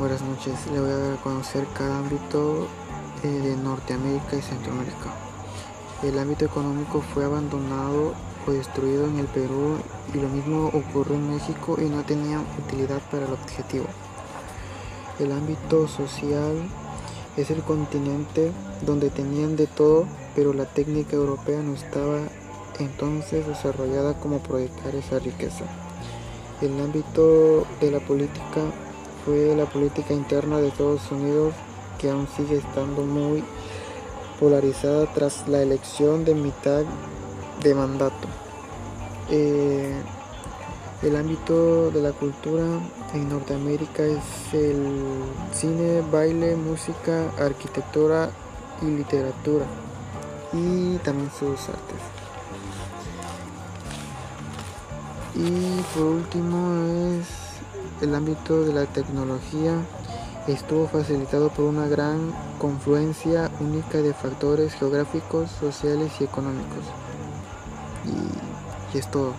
Buenas noches, le voy a dar a conocer cada ámbito eh, de Norteamérica y Centroamérica. El ámbito económico fue abandonado o destruido en el Perú y lo mismo ocurrió en México y no tenía utilidad para el objetivo. El ámbito social es el continente donde tenían de todo, pero la técnica europea no estaba entonces desarrollada como proyectar esa riqueza. El ámbito de la política la política interna de Estados Unidos que aún sigue estando muy polarizada tras la elección de mitad de mandato. Eh, el ámbito de la cultura en Norteamérica es el cine, baile, música, arquitectura y literatura y también sus artes. Y por último es el ámbito de la tecnología estuvo facilitado por una gran confluencia única de factores geográficos, sociales y económicos. Y, y es todo.